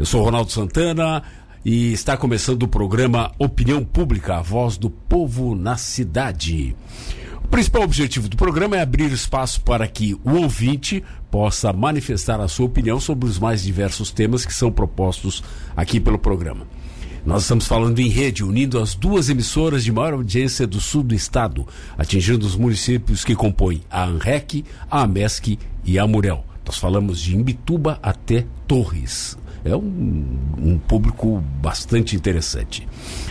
Eu sou Ronaldo Santana e está começando o programa Opinião Pública, a voz do povo na cidade. O principal objetivo do programa é abrir espaço para que o ouvinte possa manifestar a sua opinião sobre os mais diversos temas que são propostos aqui pelo programa. Nós estamos falando em rede, unindo as duas emissoras de maior audiência do sul do estado, atingindo os municípios que compõem a ANREC, a AMESC e a Murel. Nós falamos de Imbituba até Torres. É um, um, público bastante interessante.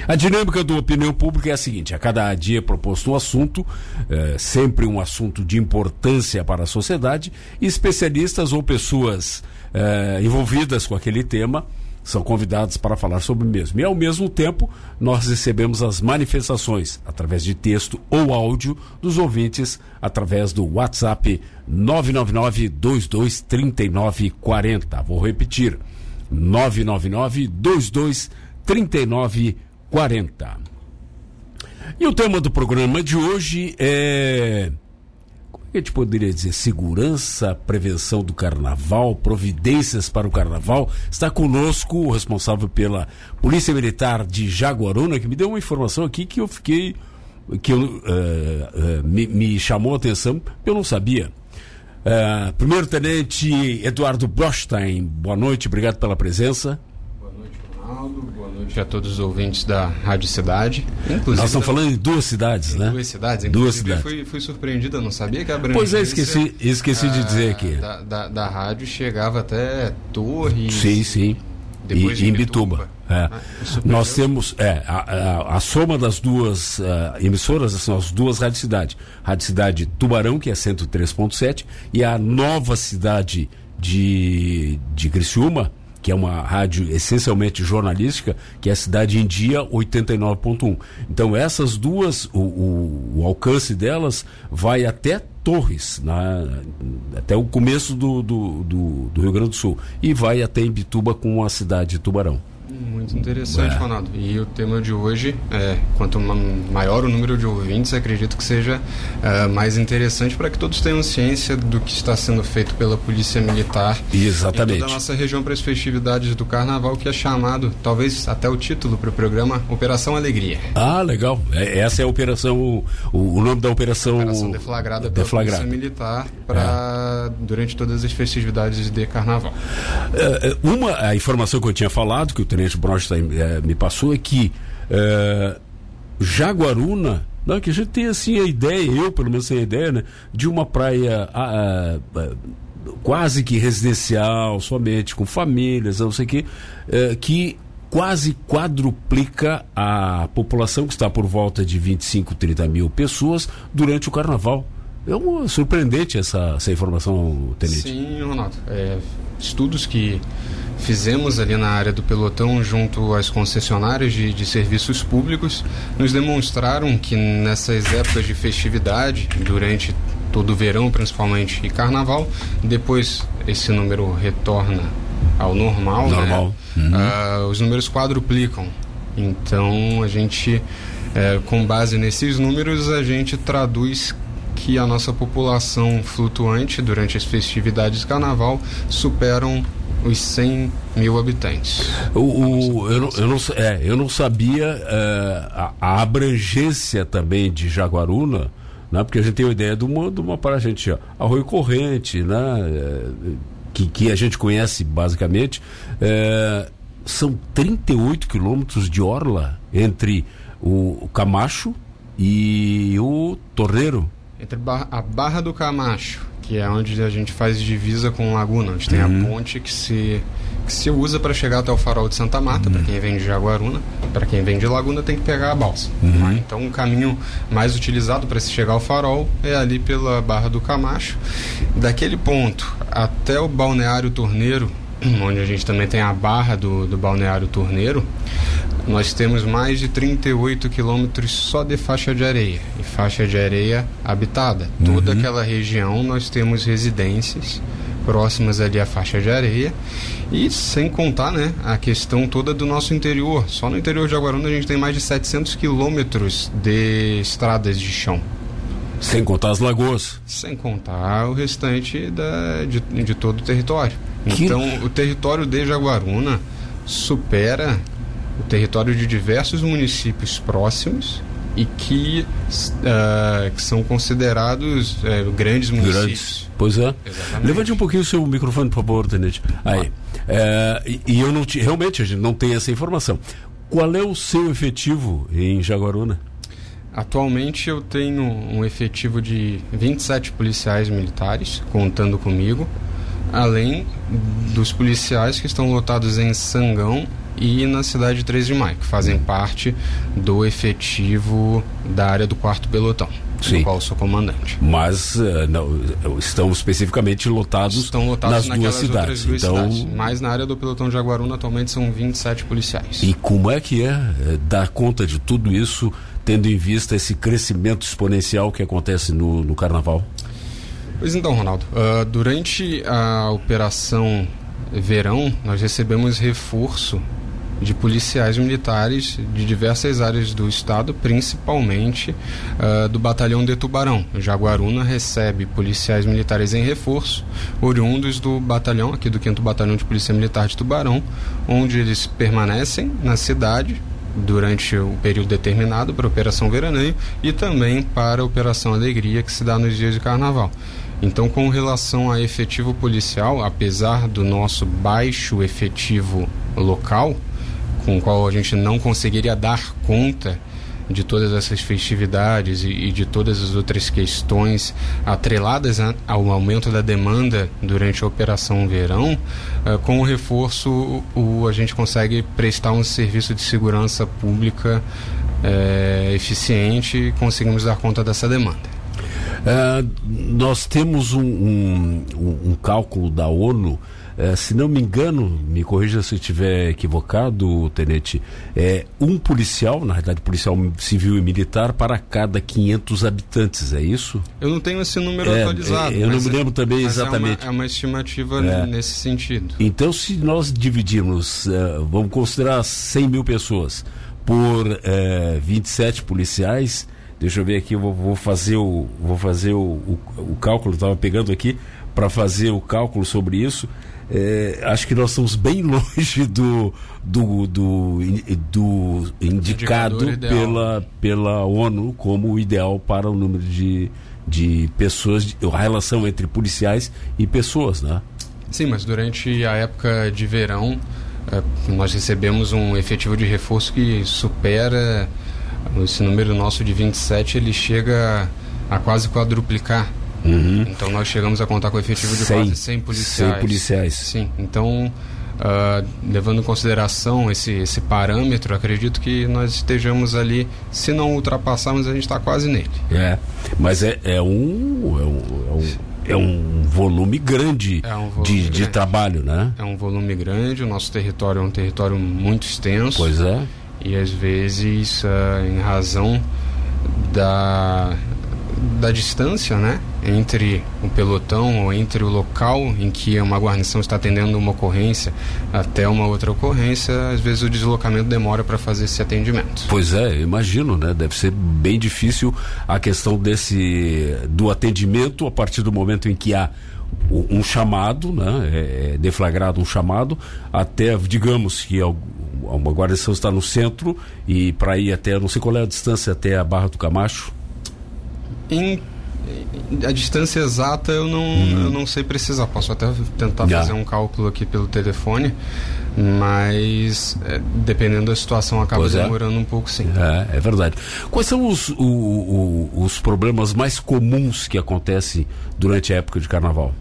A dinâmica do opinião pública é a seguinte: a cada dia é proposto um assunto, é, sempre um assunto de importância para a sociedade, e especialistas ou pessoas é, envolvidas com aquele tema são convidados para falar sobre o mesmo. E ao mesmo tempo, nós recebemos as manifestações através de texto ou áudio dos ouvintes através do WhatsApp 999 22 39 40. Vou repetir. 999 22 39 40. E o tema do programa de hoje é a gente poderia dizer segurança, prevenção do carnaval, providências para o carnaval. Está conosco o responsável pela Polícia Militar de Jaguaruna, que me deu uma informação aqui que eu fiquei. que eu, uh, uh, me, me, chamou a atenção, eu não sabia. Uh, Primeiro Tenente Eduardo Brostein, boa noite, obrigado pela presença. Ronaldo, boa noite a todos os ouvintes da Rádio Cidade. Inclusive, Nós estamos falando em duas cidades, né? Duas cidades, duas cidades. Fui, fui surpreendido, não sabia que a Pois é, esqueci, esqueci a, de dizer aqui. Da, da, da, rádio chegava até Torres. Sim, sim. Depois e, em Bituba. É. Ah, Nós temos é, a, a, a, soma das duas uh, emissoras, são as duas Rádio Cidade. Rádio Cidade Tubarão, que é 103.7, e a nova cidade de, de Criciúma, que é uma rádio essencialmente jornalística, que é a Cidade em Dia 89.1. Então essas duas, o, o, o, alcance delas vai até Torres, na, até o começo do, do, do, do Rio Grande do Sul, e vai até Imbituba com a cidade de Tubarão. Muito interessante, é. Ronaldo. E o tema de hoje é: quanto maior o número de ouvintes, acredito que seja uh, mais interessante para que todos tenham ciência do que está sendo feito pela Polícia Militar. Exatamente. Em toda a nossa região para as festividades do Carnaval, que é chamado, talvez até o título para o programa, Operação Alegria. Ah, legal. É, essa é a operação, o, o nome da operação. Operação deflagrada pela deflagrada. Polícia Militar para é. durante todas as festividades de Carnaval. É, uma a informação que eu tinha falado que o Tenente Brosta é, me passou é que é, Jaguaruna, não, que a gente tem assim a ideia, eu pelo menos tenho a ideia, né, de uma praia a, a, quase que residencial, somente com famílias, não sei o que, é, que quase quadruplica a população que está por volta de 25, 30 mil pessoas durante o carnaval. É uma surpreendente essa, essa informação, Tenente. Sim, Ronaldo. É, estudos que fizemos ali na área do pelotão junto às concessionárias de, de, serviços públicos nos demonstraram que nessas épocas de festividade, durante todo o verão principalmente e carnaval, depois esse número retorna ao normal, né? normal. Né? Uhum. Uh, os números quadruplicam. Então a gente, é, com base nesses números, a gente traduz que a nossa população flutuante durante as festividades de carnaval superam os 100 mil habitantes. O, o eu, não, eu, não, é, eu não sabia é, a, a, abrangência também de Jaguaruna, né, porque a gente tem uma ideia de uma, de uma para a gente, ó, Arroio Corrente, né, é, que, que a gente conhece basicamente. É, são 38 quilômetros de orla entre o, o Camacho e o Torreiro. Entre a Barra do Camacho que é onde a gente faz divisa com Laguna, onde tem uhum. a ponte que se, que se usa para chegar até o farol de Santa Marta, uhum. para quem vem de Jaguaruna. Para quem vem de Laguna tem que pegar a balsa. Uhum. Então o caminho mais utilizado para se chegar ao farol é ali pela Barra do Camacho. Daquele ponto até o Balneário Torneiro, onde a gente também tem a barra do, do Balneário Torneiro, nós temos mais de 38 quilômetros só de faixa de areia e faixa de areia habitada. Uhum. Toda aquela região nós temos residências próximas ali à faixa de areia e sem contar né, a questão toda do nosso interior. Só no interior de Aguaruna a gente tem mais de 700 quilômetros de estradas de chão. Sem contar as lagoas. Sem contar o restante da, de, de todo o território. Que... Então, o território de Jaguaruna supera o território de diversos municípios próximos e que, uh, que são considerados uh, grandes municípios. Grandes. Pois é. Exatamente. Levante um pouquinho o seu microfone, por favor, Tenente. Aí. É, e, e, eu não realmente a gente não tem essa informação. Qual é o seu efetivo em Jaguaruna? Atualmente eu tenho um efetivo de 27 policiais militares, contando comigo, além dos policiais que estão lotados em Sangão e na cidade de 3 de Maio, que fazem parte do efetivo da área do quarto pelotão. Sim. do qual sou comandante. Mas uh, não, estão especificamente lotados, estão lotados nas duas cidades. Duas então... cidades. Mas na área do pelotão de Jaguaruna atualmente são 27 policiais. E como é que é, é dar conta de tudo isso, tendo em vista esse crescimento exponencial que acontece no, no carnaval? Pois então, Ronaldo, uh, durante a operação Verão, nós recebemos reforço de policiais militares de diversas áreas do estado, principalmente uh, do batalhão de Tubarão. Jaguaruna recebe policiais militares em reforço, oriundos do batalhão, aqui do 5 Batalhão de Polícia Militar de Tubarão, onde eles permanecem na cidade durante o período determinado para a Operação Veraneio e também para a Operação Alegria, que se dá nos dias de carnaval. Então, com relação a efetivo policial, apesar do nosso baixo efetivo local, com o qual a gente não conseguiria dar conta de todas essas festividades e, e de todas as outras questões atreladas a, ao aumento da demanda durante a Operação Verão, uh, com o reforço o, o, a gente consegue prestar um serviço de segurança pública uh, eficiente e conseguimos dar conta dessa demanda. Uh, nós temos um, um, um, cálculo da ONU é, se não me engano, me corrija se eu estiver equivocado, Tenente, é um policial, na realidade policial civil e militar, para cada 500 habitantes, é isso? Eu não tenho esse número é, atualizado. É, eu não me lembro também exatamente. É uma, é uma estimativa é. nesse sentido. Então, se nós dividirmos, vamos considerar 100 mil pessoas por uh, é, 27 policiais, deixa eu ver aqui, eu vou, vou fazer o, vou fazer o, o, o cálculo, estava pegando aqui para fazer o cálculo sobre isso é, acho que nós estamos bem longe do, do, do, do indicado pela, pela ONU como o ideal para o número de, de pessoas, a relação entre policiais e pessoas, né? Sim, mas durante a época de verão é, nós recebemos um efetivo de reforço que supera esse número nosso de 27, ele chega a quase quadruplicar Uhum. Então nós chegamos a contar com o efetivo de 100, quase 100 policiais. 100 policiais. Sim, então uh, levando em consideração esse, esse parâmetro, acredito que nós estejamos ali, se não ultrapassarmos, a gente está quase nele. É, mas é, é, um, é, um, é um é um volume grande é um volume de, grande. de, trabalho, né? É um volume grande, o nosso território é um território muito extenso. Pois é. E às vezes, uh, em razão da, da distância, né? entre o pelotão ou entre o local em que uma guarnição está atendendo uma ocorrência até uma outra ocorrência, às vezes o deslocamento demora para fazer esse atendimento. Pois é, imagino, né? Deve ser bem difícil a questão desse do atendimento a partir do momento em que há um chamado, né? É, é deflagrado um chamado, até, digamos que uma guarnição está no centro e para ir até, não sei qual é a distância até a Barra do Camacho. Em a distância exata eu não, hum. eu não sei precisar. Posso até tentar yeah. fazer um cálculo aqui pelo telefone, mas é, dependendo da situação acaba pois é. demorando é. um pouco sim. É, é verdade. Quais são os, o, o, os problemas mais comuns que acontecem durante a época de carnaval?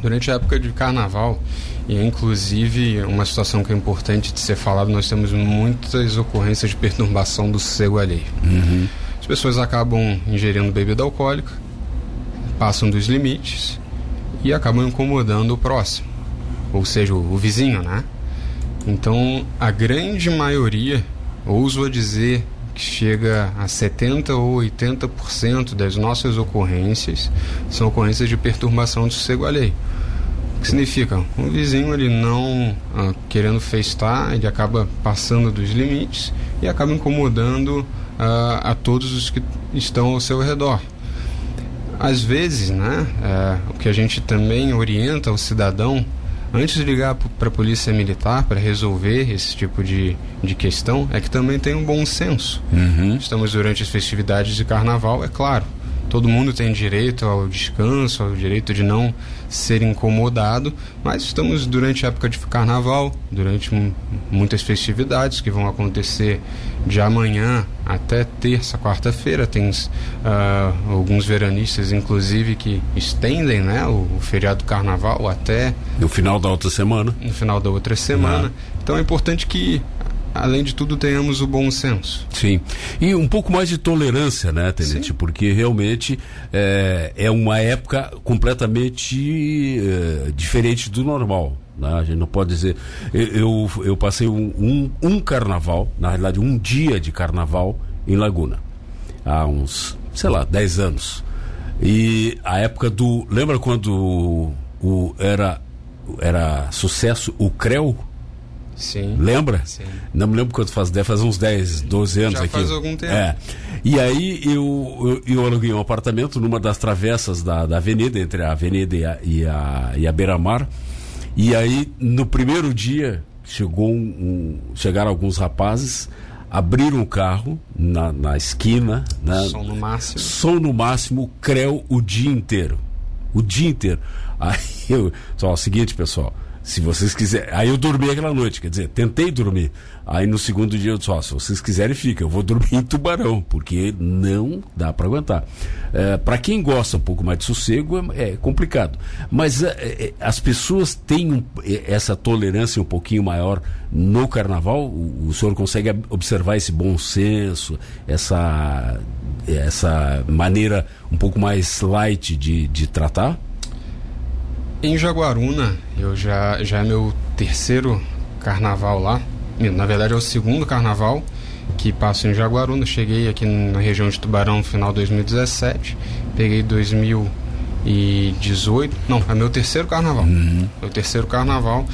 Durante a época de carnaval, e é inclusive uma situação que é importante de ser falado, nós temos muitas ocorrências de perturbação do sossego alheio. Uhum pessoas acabam ingerindo bebida alcoólica, passam dos limites e acabam incomodando o próximo, ou seja, o, vizinho, né? Então, a grande maioria, ouso dizer que chega a 70 ou 80% das nossas ocorrências são ocorrências de perturbação do sossego alheio. O que significa? O vizinho ele não ah, querendo festar, ele acaba passando dos limites e acaba incomodando a, a todos os que estão ao seu redor. Às vezes, né, é, o que a gente também orienta o cidadão antes de ligar para a polícia militar para resolver esse tipo de, de questão, é que também tem um bom senso. Uhum. Estamos durante as festividades de carnaval, é claro. Todo mundo tem direito ao descanso, ao direito de não ser incomodado, mas estamos durante a época de carnaval, durante muitas festividades que vão acontecer de amanhã até terça, quarta-feira. Tem uh, alguns veranistas, inclusive, que estendem né, o, o, feriado do carnaval até. No final da outra semana. No final da outra semana. Uhum. Então é importante que além de tudo, tenhamos o bom senso. Sim. E um pouco mais de tolerância, né, Tenente? Sim. Porque realmente é, é uma época completamente é, diferente do normal. Né? A gente não pode dizer. Eu, eu, passei um, um, um, carnaval, na realidade, um dia de carnaval em Laguna. Há uns, sei lá, 10 anos. E a época do. Lembra quando o, o era, era sucesso o CREO? Sim. Lembra? Sim. Não me lembro quanto faz, deve fazer uns 10, 12 anos Já aqui. faz algum tempo. É. E aí eu, eu, eu, aluguei um apartamento numa das travessas da, da avenida, entre a avenida e a, e a, e a beira-mar. E aí, no primeiro dia, chegou um, um, chegaram alguns rapazes, abriram o carro na, na esquina. Né? Som no máximo. Som no máximo, creu o dia inteiro. O dia inteiro. Aí eu. Só, o seguinte, pessoal se vocês quiserem. Aí eu dormi aquela noite, quer dizer, tentei dormir. Aí no segundo dia eu disse: ó, se vocês quiserem, fica. Eu vou dormir em Tubarão, porque não dá para aguentar. É, para quem gosta um pouco mais de sossego, é, é complicado. Mas é, é as pessoas têm um, é, essa tolerância um pouquinho maior no carnaval. O, o senhor consegue observar esse bom senso, essa, essa maneira um pouco mais light de, de tratar? Em Jaguaruna, eu já, já é meu terceiro carnaval lá. Na verdade, é o segundo carnaval que passo em Jaguaruna. Cheguei aqui na região de Tubarão no final de 2017. Peguei 2018. Não, é meu terceiro carnaval. Uhum. Meu terceiro carnaval.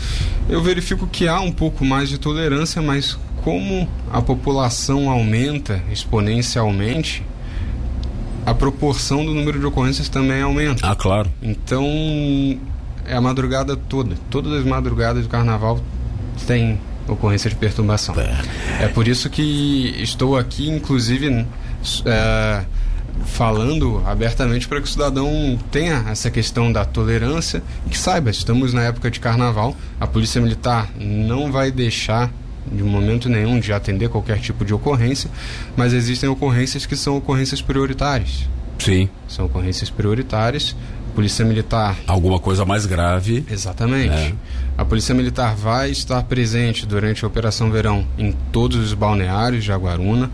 Eu verifico que há um pouco mais de tolerância, mas como a população aumenta exponencialmente, a proporção do número de ocorrências também aumenta. Ah, claro. Então, é a madrugada toda. Todas as madrugadas do carnaval tem ocorrência de perturbação. É, por isso que estou aqui, inclusive, é, falando abertamente para que o cidadão tenha essa questão da tolerância e que saiba, estamos na época de carnaval, a Polícia Militar não vai deixar de momento nenhum de atender qualquer tipo de ocorrência, mas existem ocorrências que são ocorrências prioritárias. Sim. São ocorrências prioritárias Polícia Militar. Alguma coisa mais grave. Exatamente. É. A Polícia Militar vai estar presente durante a Operação Verão em todos os balneários de Aguaruna.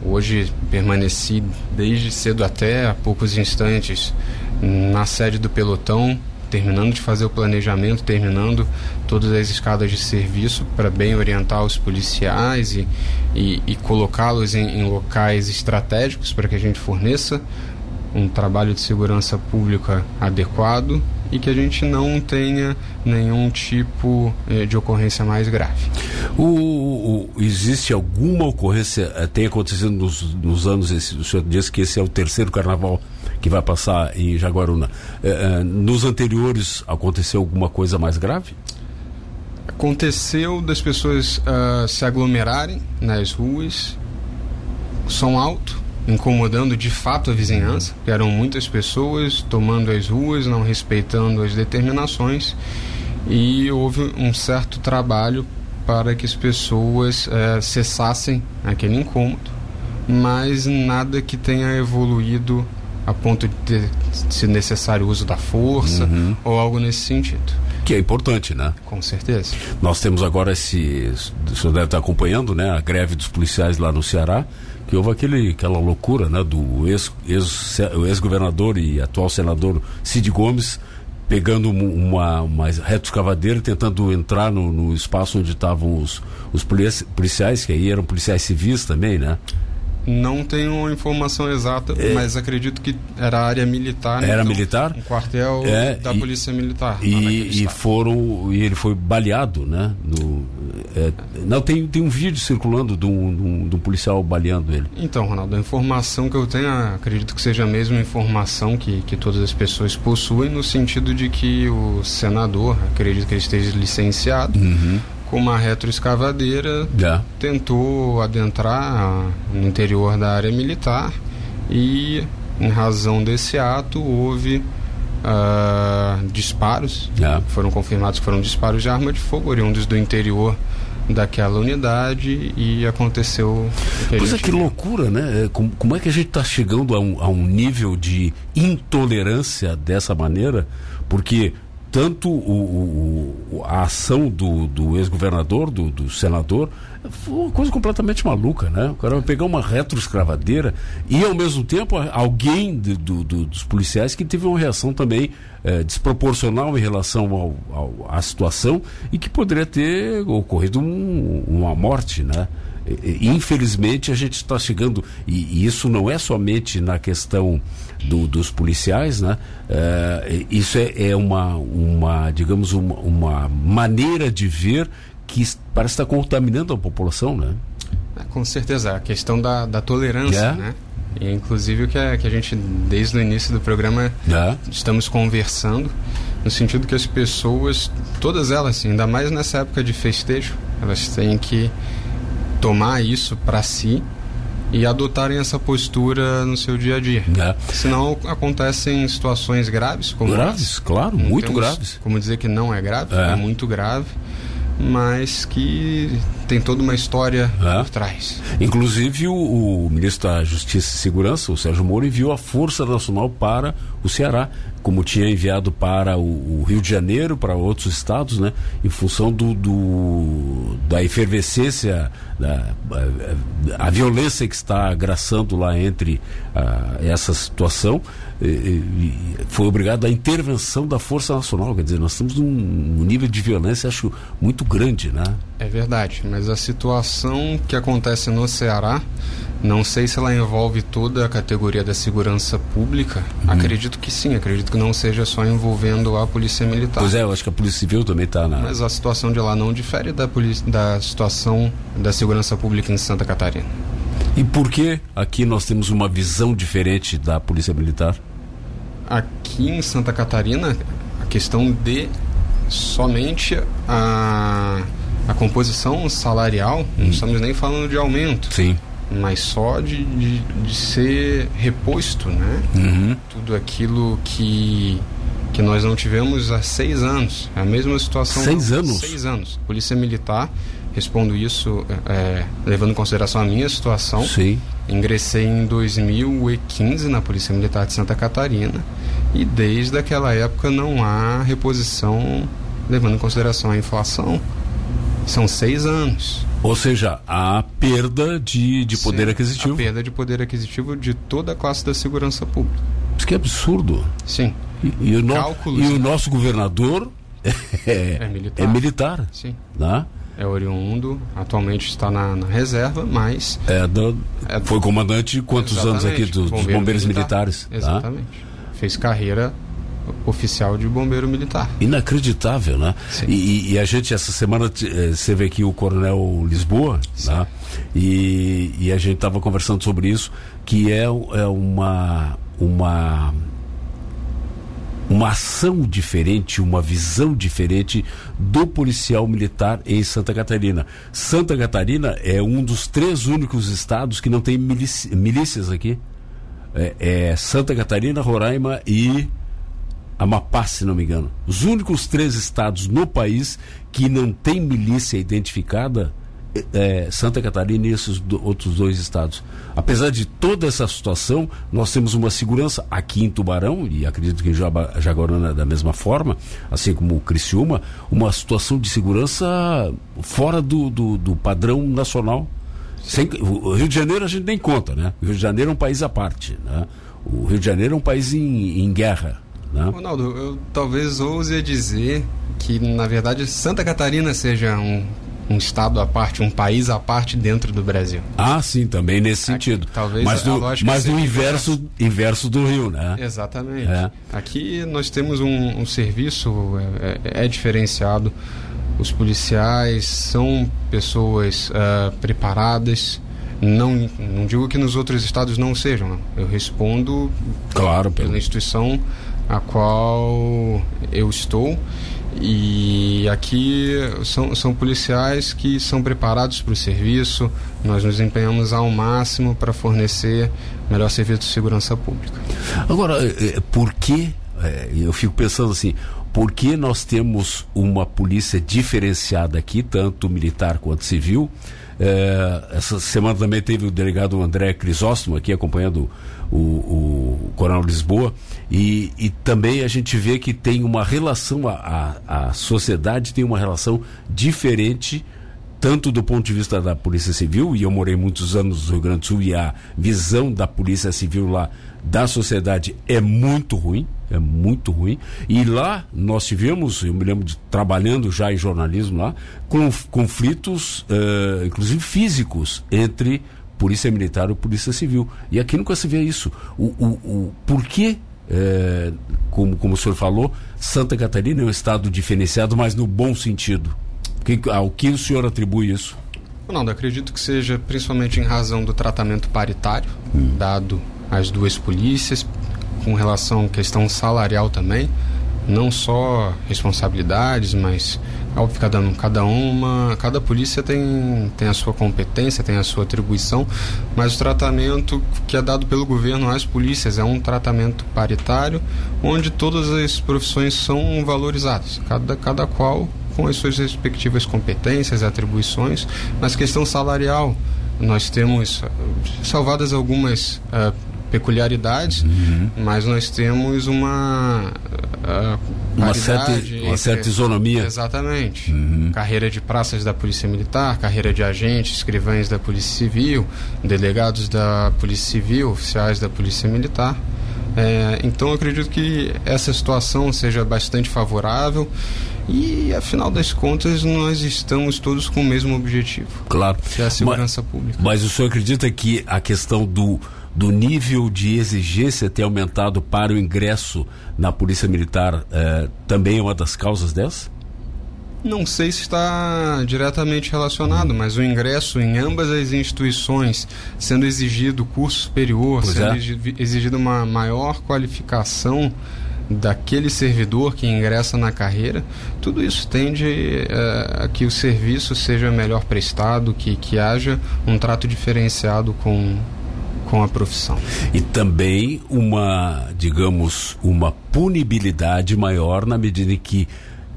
Hoje permaneci desde cedo até há poucos instantes na sede do pelotão, terminando de fazer o planejamento, terminando todas as escadas de serviço para bem orientar os policiais e, e, e colocá-los em, em locais estratégicos para que a gente forneça um trabalho de segurança pública adequado e que a gente não tenha nenhum tipo eh, de ocorrência mais grave. O, o, existe alguma ocorrência, eh, tem acontecido nos, nos anos, esse, o senhor disse que esse é o terceiro carnaval que vai passar em Jaguaruna. Eh, nos anteriores aconteceu alguma coisa mais grave? Aconteceu das pessoas uh, se aglomerarem nas ruas, som alto, incomodando de fato a vizinhança, que eram muitas pessoas tomando as ruas, não respeitando as determinações, e houve um certo trabalho para que as pessoas é, cessassem aquele incômodo, mas nada que tenha evoluído a ponto de ter se necessário o uso da força uhum. ou algo nesse sentido. Que é importante, né? Com certeza. Nós temos agora esse. O senhor deve estar acompanhando, né? A greve dos policiais lá no Ceará que houve aquele, aquela loucura né, do ex-governador ex, ex e atual senador Cid Gomes pegando uma, uma retroescavadeira tentando entrar no, no espaço onde estavam os, os policiais, que aí eram policiais civis também, né? Não tenho informação exata, é. mas acredito que era área militar. Era então, militar? Um quartel é, da e, Polícia Militar. E, e foram. E ele foi baleado, né? É, não, tem, tem um vídeo circulando de um, policial baleando ele. Então, Ronaldo, a informação que eu tenho, acredito que seja a mesma informação que, que todas as pessoas possuem, no sentido de que o senador, acredito que ele esteja licenciado. Uhum com uma retroescavadeira, yeah. tentou adentrar no interior da área militar e, em razão desse ato, houve uh, disparos. Yeah. Foram confirmados que foram disparos de arma de fogo oriundos do interior daquela unidade e aconteceu. Pois é, que loucura, né? É, como, como é que a gente está chegando a um, a um nível de intolerância dessa maneira? Porque tanto o, o, a ação do, do ex-governador, do, do, senador, foi uma coisa completamente maluca, né? O cara vai pegar uma retroescravadeira e, ao mesmo tempo, alguém do, do, dos policiais que teve uma reação também é, desproporcional em relação ao, ao, à situação e que poderia ter ocorrido um, uma morte, né? infelizmente a gente está chegando e, isso não é somente na questão do, dos policiais né é, isso é, é, uma uma digamos uma, uma, maneira de ver que parece estar contaminando a população né é, com certeza a questão da, da tolerância é. né e, inclusive o que a, que a gente desde o início do programa é. estamos conversando no sentido que as pessoas todas elas ainda mais nessa época de festejo elas têm que tomar isso para si e adotarem essa postura no seu dia a dia. É. Senão acontecem situações graves. Como graves, claro, muito graves. Como dizer que não é grave, é, é muito grave mas que tem toda uma história é. por trás. Inclusive, o, o, ministro da Justiça e Segurança, o Sérgio Moro, enviou a Força Nacional para o Ceará, como tinha enviado para o, o Rio de Janeiro, para outros estados, né? Em função do, do da efervescência, da, a, a, violência que está agraçando lá entre a, essa situação foi obrigado à intervenção da Força Nacional. Quer dizer, nós estamos num nível de violência, acho, muito grande, né? É verdade, mas a situação que acontece no Ceará, não sei se ela envolve toda a categoria da segurança pública. Uhum. Acredito que sim, acredito que não seja só envolvendo a Polícia Militar. Pois é, eu acho que a Polícia Civil também está na. Mas a situação de lá não difere da, polícia, da situação da segurança pública em Santa Catarina. E por que aqui nós temos uma visão diferente da Polícia Militar? aqui em Santa Catarina, a questão de somente a, a composição salarial, hum. não estamos nem falando de aumento. Sim. Mas só de, de, de ser reposto, né? Uhum. Tudo aquilo que, que nós não tivemos há seis anos. É a mesma situação. Seis anos? Seis anos. Polícia Militar respondo isso é, levando em consideração a minha situação. Sim. Ingressei em 2015 na Polícia Militar de Santa Catarina e desde aquela época não há reposição levando em consideração a inflação. São seis anos. Ou seja, há perda de, de poder Sim, aquisitivo. A perda de poder aquisitivo de toda a classe da segurança pública. Isso que é absurdo. Sim. E, e, o, no, e o, nosso governador é, é militar. É militar Sim. Né? É oriundo, atualmente está na, na reserva, mas. É, do, é foi comandante quantos anos aqui dos, dos bombeiros militar. militares? Tá? Exatamente. Tá? Fez carreira oficial de bombeiro militar. Inacreditável, né? E, e, a gente, essa semana, eh, você vê aqui o Coronel Lisboa, né? E, e a gente estava conversando sobre isso, que é, é uma. uma uma ação diferente, uma visão diferente do policial militar em Santa Catarina. Santa Catarina é um dos três únicos estados que não tem milícias aqui. É, é Santa Catarina, Roraima e Amapá, se não me engano. Os únicos três estados no país que não tem milícia identificada é, Santa Catarina e esses do, outros dois estados. Apesar de toda essa situação, nós temos uma segurança aqui em Tubarão, e acredito que em Jaguaruna da mesma forma, assim como o Criciúma, uma situação de segurança fora do, do, do padrão nacional. Sem, o Rio de Janeiro a gente nem conta, né? O Rio de Janeiro é um país à parte, né? O Rio de Janeiro é um país em, em guerra. Né? Ronaldo, eu talvez ouse dizer que, na verdade, Santa Catarina seja um um estado à parte, um país à parte dentro do Brasil. Ah, sim, também nesse Aqui, sentido. Talvez mas do, mas do inverso, inverso do Rio, né? Exatamente. É. Aqui nós temos um, um serviço é, é, é, diferenciado. Os policiais são pessoas uh, preparadas. Não, não digo que nos outros estados não sejam. Eu respondo claro, pela instituição a qual eu estou e aqui são, são policiais que são preparados para o serviço, nós nos empenhamos ao máximo para fornecer melhor serviço de segurança pública. Agora, é, é, por que, é, eu fico pensando assim, por que nós temos uma polícia diferenciada aqui, tanto militar quanto civil? É, essa semana também teve o delegado André Crisóstomo aqui acompanhando o, o Coronel Lisboa e, e também a gente vê que tem uma relação, a, a, a sociedade tem uma relação diferente tanto do ponto de vista da Polícia Civil, e eu morei muitos anos no Rio Grande do Sul, e a visão da Polícia Civil lá da sociedade é muito ruim, é muito ruim. E lá nós tivemos, eu me lembro de trabalhando já em jornalismo lá, com conflitos, uh, inclusive físicos, entre Polícia Militar e Polícia Civil. E aqui nunca se vê isso. O, o, o por que é, como, como o senhor falou, Santa Catarina é um estado diferenciado, mas no bom sentido. Que, ao que o senhor atribui isso? Ronaldo, acredito que seja principalmente em razão do tratamento paritário hum. dado às duas polícias, com relação à questão salarial também, não só responsabilidades, mas Óbvio, cada, cada uma, cada polícia tem, tem a sua competência, tem a sua atribuição, mas o tratamento que é dado pelo governo às polícias é um tratamento paritário, onde todas as profissões são valorizadas, cada, cada qual com as suas respectivas competências, atribuições, mas questão salarial, nós temos salvadas algumas uh, peculiaridades, uhum. mas nós temos uma uh, uma certa, uma certa isonomia. Exatamente. Uhum. Carreira de praças da Polícia Militar, carreira de agentes, escrivães da Polícia Civil, delegados da Polícia Civil, oficiais da Polícia Militar. É, então eu acredito que essa situação seja bastante favorável e afinal das contas nós estamos todos com o mesmo objetivo. Claro. Que é a segurança mas, pública. Mas o senhor acredita que a questão do do nível de exigência ter aumentado para o ingresso na Polícia Militar eh, também é uma das causas dessa? Não sei se está diretamente relacionado, mas o ingresso em ambas as instituições, sendo exigido curso superior, pois sendo é. exigida uma maior qualificação daquele servidor que ingressa na carreira, tudo isso tende uh, a que o serviço seja melhor prestado, que, que haja um trato diferenciado com, com a profissão. E também uma, digamos, uma punibilidade maior na medida em que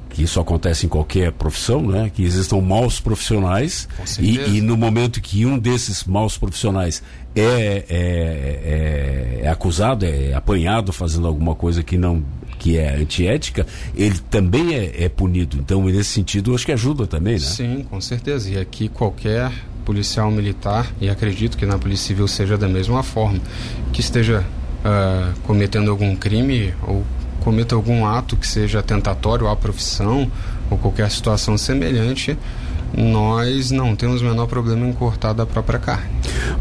que isso acontece em qualquer profissão, né? Que existam maus profissionais e, e, no momento que um desses maus profissionais é, é, é, é, acusado, é apanhado fazendo alguma coisa que não que é antiética, ele também é, é punido. Então, nesse sentido, acho que ajuda também, né? Sim, com certeza. E aqui qualquer policial militar, e acredito que na Polícia Civil seja da mesma forma, que esteja uh, cometendo algum crime ou cometa algum ato que seja tentatório à profissão ou qualquer situação semelhante, nós não temos o menor problema em cortar da própria carne.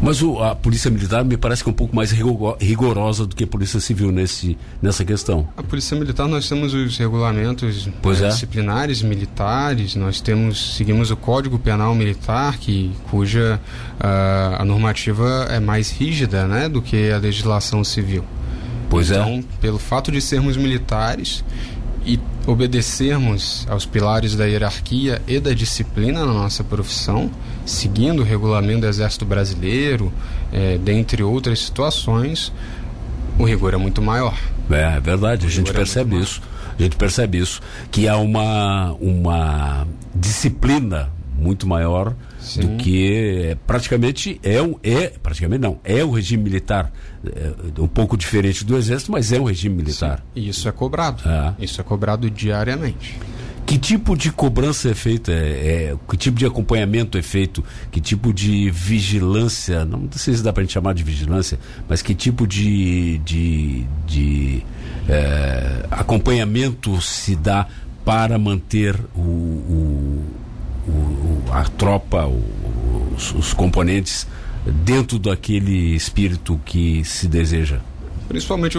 Mas o, a Polícia Militar me parece que é um pouco mais rigorosa do que a Polícia Civil nesse, nessa questão. A Polícia Militar nós temos os regulamentos é, é. disciplinares militares, nós temos seguimos o Código Penal Militar, que cuja uh, a normativa é mais rígida, né, do que a legislação civil. Pois é. então, é. pelo fato de sermos militares e obedecermos aos pilares da hierarquia e da disciplina na nossa profissão, seguindo o regulamento do Exército Brasileiro, é, dentre outras situações, o rigor é muito maior. É, é verdade, a gente é percebe é isso. A gente percebe isso, que há uma, uma disciplina muito maior Sim. do que é, praticamente é um é praticamente não é o regime militar é, um pouco diferente do exército mas é um regime militar Sim. e isso é cobrado é. isso é cobrado diariamente que tipo de cobrança é feita? É, é, que tipo de acompanhamento é feito? Que tipo de vigilância? Não sei se dá para a gente chamar de vigilância, mas que tipo de, de, de é, acompanhamento se dá para manter o, o o, a tropa, os, os componentes dentro daquele espírito que se deseja? Principalmente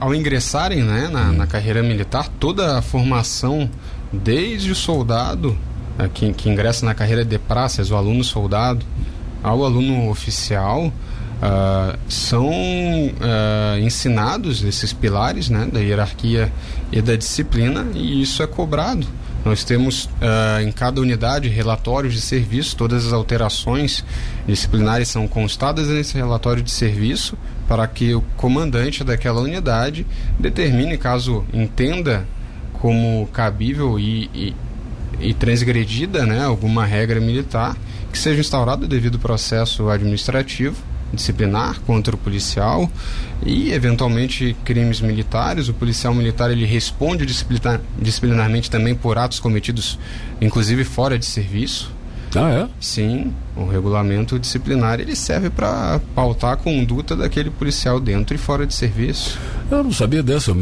ao ingressarem né, na, hum. na, carreira militar, toda a formação, desde o soldado, né, que, que ingressa na carreira de praças, o aluno soldado, ao aluno oficial, uh, são uh, ensinados esses pilares né, da hierarquia e da disciplina, e isso é cobrado nós temos uh, em cada unidade relatórios de serviço, todas as alterações disciplinares são constadas nesse relatório de serviço para que o comandante daquela unidade determine, caso entenda como cabível e, e, e transgredida né, alguma regra militar, que seja instaurado devido processo administrativo disciplinar contra o policial e eventualmente crimes militares. O policial militar ele responde disciplinar, disciplinarmente também por atos cometidos, inclusive fora de serviço. Ah, é? Sim, o regulamento disciplinar ele serve para pautar a conduta daquele policial dentro e fora de serviço. Eu não sabia dessa.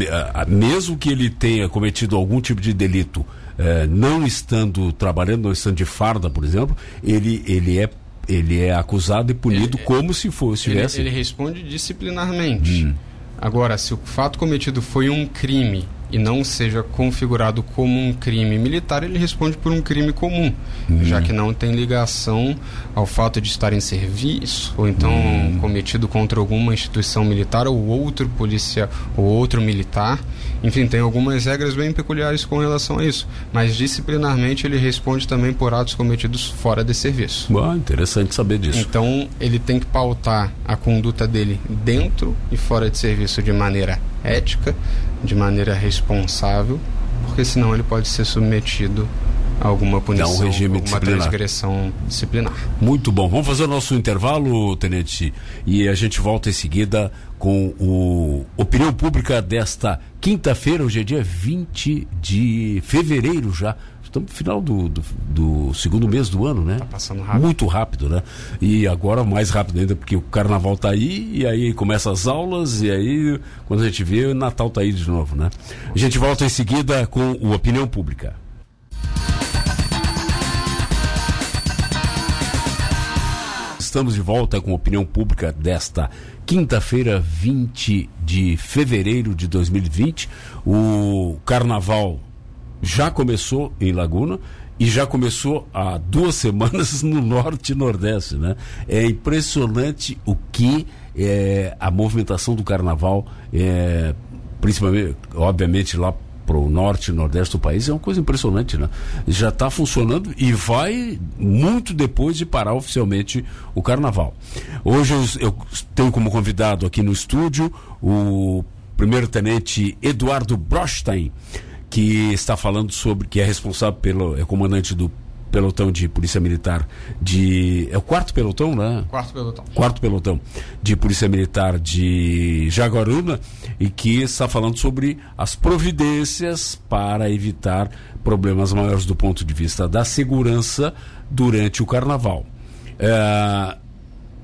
Mesmo que ele tenha cometido algum tipo de delito, eh, não estando trabalhando, não estando de farda, por exemplo, ele, ele é ele é acusado e punido ele, como se fosse ele, ele responde disciplinarmente. Hum. Agora, se o fato cometido foi um crime e não seja configurado como um crime militar, ele responde por um crime comum, uhum. já que não tem ligação ao fato de estar em serviço ou então uhum. cometido contra alguma instituição militar ou outro policial ou outro militar. Enfim, tem algumas regras bem peculiares com relação a isso, mas disciplinarmente ele responde também por atos cometidos fora de serviço. Bom, interessante saber disso. Então, ele tem que pautar a conduta dele dentro e fora de serviço de maneira ética, de maneira responsável, porque senão ele pode ser submetido a alguma punição, um regime alguma disciplinar. transgressão disciplinar. Muito bom. Vamos fazer o nosso intervalo, Tenente, e a gente volta em seguida com o Opinião Pública desta quinta-feira, hoje é dia 20 de fevereiro já estamos no final do, do, do, segundo mês do ano, né? Tá passando rápido. Muito rápido, né? E agora mais rápido ainda, porque o carnaval tá aí, e aí começa as aulas, e aí, quando a gente vê, o Natal tá aí de novo, né? A gente volta em seguida com o Opinião Pública. Estamos de volta com a opinião pública desta quinta-feira, 20 de fevereiro de 2020. O carnaval já começou em Laguna e já começou há duas semanas no norte e nordeste, né? É impressionante o que é, a movimentação do carnaval, é, principalmente, obviamente, lá para o norte e nordeste do país, é uma coisa impressionante, né? Já está funcionando e vai muito depois de parar oficialmente o carnaval. Hoje eu, eu tenho como convidado aqui no estúdio o primeiro-tenente Eduardo Brostein que está falando sobre, que é responsável pelo, é comandante do pelotão de polícia militar de é o quarto pelotão, né? Quarto pelotão. Quarto pelotão de polícia militar de Jaguaruna e que está falando sobre as providências para evitar problemas maiores do ponto de vista da segurança durante o carnaval. É,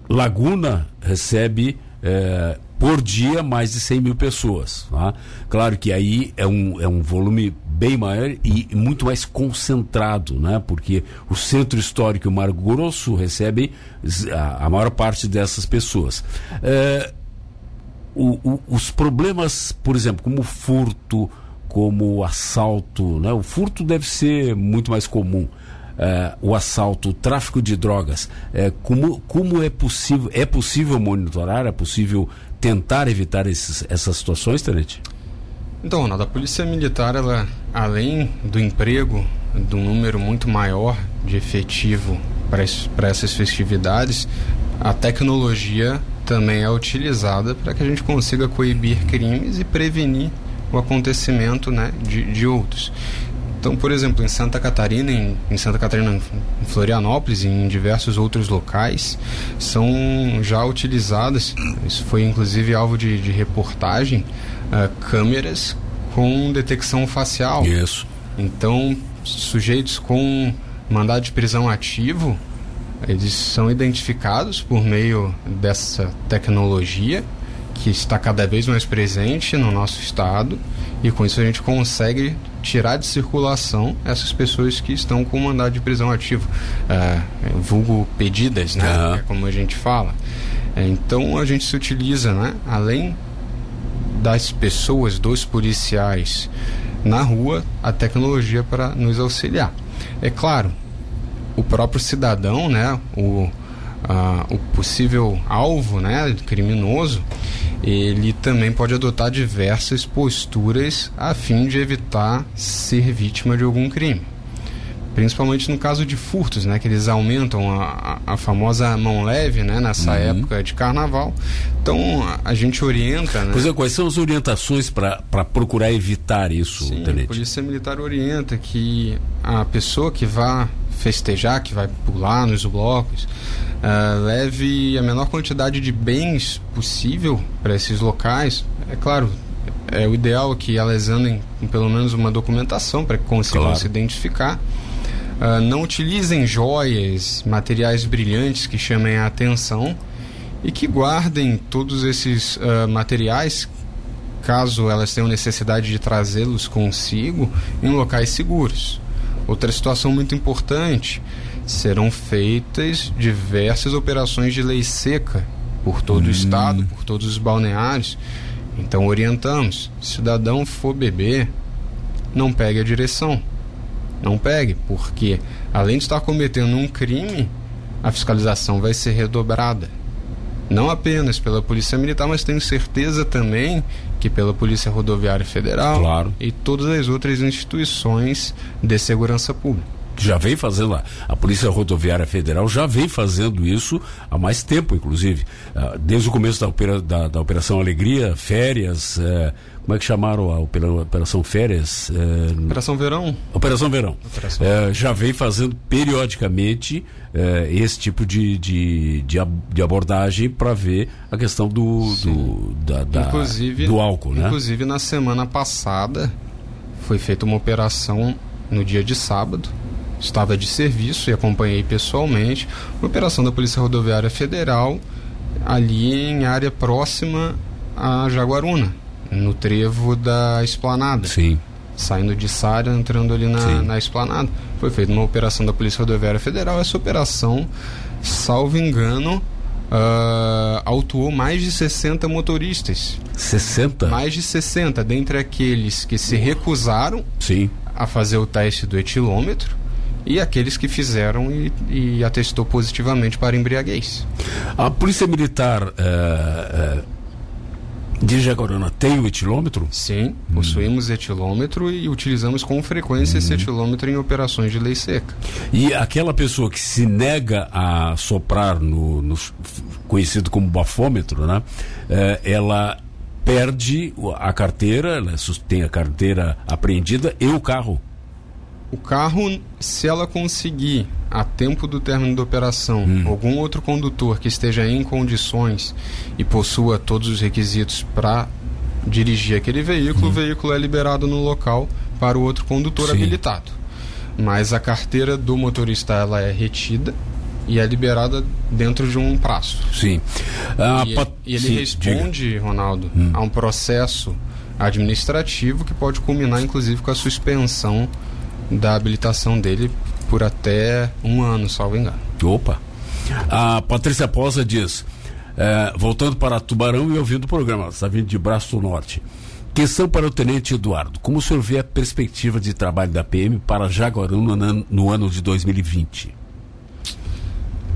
Laguna recebe é, por dia mais de 100 mil pessoas. Tá? Claro que aí é um, é um volume bem maior e muito mais concentrado, né? porque o centro histórico e o Mar Grosso recebem a, a maior parte dessas pessoas. É, o, o, os problemas, por exemplo, como furto, como assalto, né? o furto deve ser muito mais comum. É, o assalto, o tráfico de drogas, é, como, como é possível, é possível monitorar, é possível tentar evitar esses, essas situações, Tenente? Então, Ronaldo, a Polícia Militar, ela, além do emprego de um número muito maior de efetivo para essas festividades, a tecnologia também é utilizada para que a gente consiga coibir crimes e prevenir o acontecimento né, de, de outros. Então, por exemplo, em Santa Catarina, em, em, Santa Catarina, em Florianópolis e em diversos outros locais, são já utilizadas, isso foi inclusive alvo de, de reportagem, uh, câmeras com detecção facial. Isso. Então, sujeitos com mandado de prisão ativo, eles são identificados por meio dessa tecnologia que está cada vez mais presente no nosso estado e com isso a gente consegue tirar de circulação essas pessoas que estão com mandado de prisão ativo, uh, vulgo pedidas, né? Uhum. É como a gente fala. Então a gente se utiliza, né? Além das pessoas, dos policiais na rua, a tecnologia para nos auxiliar. É claro, o próprio cidadão, né? O uh, o possível alvo né, criminoso, ele também pode adotar diversas posturas a fim de evitar ser vítima de algum crime. Principalmente no caso de furtos, né, que eles aumentam a, a famosa mão leve né, nessa uhum. época de carnaval. Então a, gente orienta. Né? Pois é, quais são as orientações para procurar evitar isso, Sim? A Polícia Militar orienta que a pessoa que vá festejar, que vai pular nos blocos, uh, leve a menor quantidade de bens possível para esses locais. É claro, é o ideal que elas andem com pelo menos uma documentação para que consigam claro. se identificar. Uh, não utilizem joias, materiais brilhantes que chamem a atenção e que guardem todos esses uh, materiais, caso elas tenham necessidade de trazê-los consigo, em locais seguros. Outra situação muito importante: serão feitas diversas operações de lei seca por todo hum. o estado, por todos os balneários. Então orientamos: cidadão for beber, não pegue a direção. Não pegue, porque além de estar cometendo um crime, a fiscalização vai ser redobrada. Não apenas pela Polícia Militar, mas tenho certeza também que pela Polícia Rodoviária Federal claro. e todas as outras instituições de segurança pública já vem fazendo lá. A Polícia Rodoviária Federal já vem fazendo isso há mais tempo, inclusive. Ah, desde o começo da, opera, da, da Operação Alegria, férias, eh, como é que chamaram a Operação Férias? É, Operação Verão. Operação Verão. Operação. É, já vem fazendo periodicamente é, esse tipo de, de, de, de abordagem para ver a questão do, do, da, da, do álcool. Né? Inclusive, na semana passada, foi feita uma operação no dia de sábado. Estava de serviço e acompanhei pessoalmente uma operação da Polícia Rodoviária Federal ali em área próxima a Jaguaruna no trevo da esplanada. Sim. Saindo de Sária, entrando ali na, na esplanada. Foi feita uma operação da Polícia Rodoviária Federal. Essa operação, salvo engano, uh, autuou mais de 60 motoristas. 60? Mais de 60, dentre aqueles que se recusaram Sim. a fazer o teste do etilômetro e aqueles que fizeram e, e atestou positivamente para embriaguez. A Polícia Militar. Uh, uh de Jaguaruna tem o etilômetro? Sim, possuímos etilômetro e utilizamos com frequência esse etilômetro em operações de lei seca. E aquela pessoa que se nega a soprar no, no conhecido como bafômetro, né? É, ela perde a carteira, ela tem a carteira apreendida e o carro. O carro, se ela conseguir, a tempo do término da operação, hum. algum outro condutor que esteja em condições e possua todos os requisitos para dirigir aquele veículo, hum. o veículo é liberado no local para o outro condutor Sim. habilitado. Mas a carteira do motorista ela é retida e é liberada dentro de um prazo. Sim. Ah, e, pat... ele Sim, responde, diga. Ronaldo, hum. a um processo administrativo que pode culminar inclusive com a suspensão da habilitação dele por até um ano, salvo engano. Opa! A Patrícia Posa diz, é, voltando para Tubarão e ouvindo o programa, está vindo de Braço do Norte. Questão para o Tenente Eduardo. Como o senhor vê a perspectiva de trabalho da PM para Jaguaruna no ano de 2020?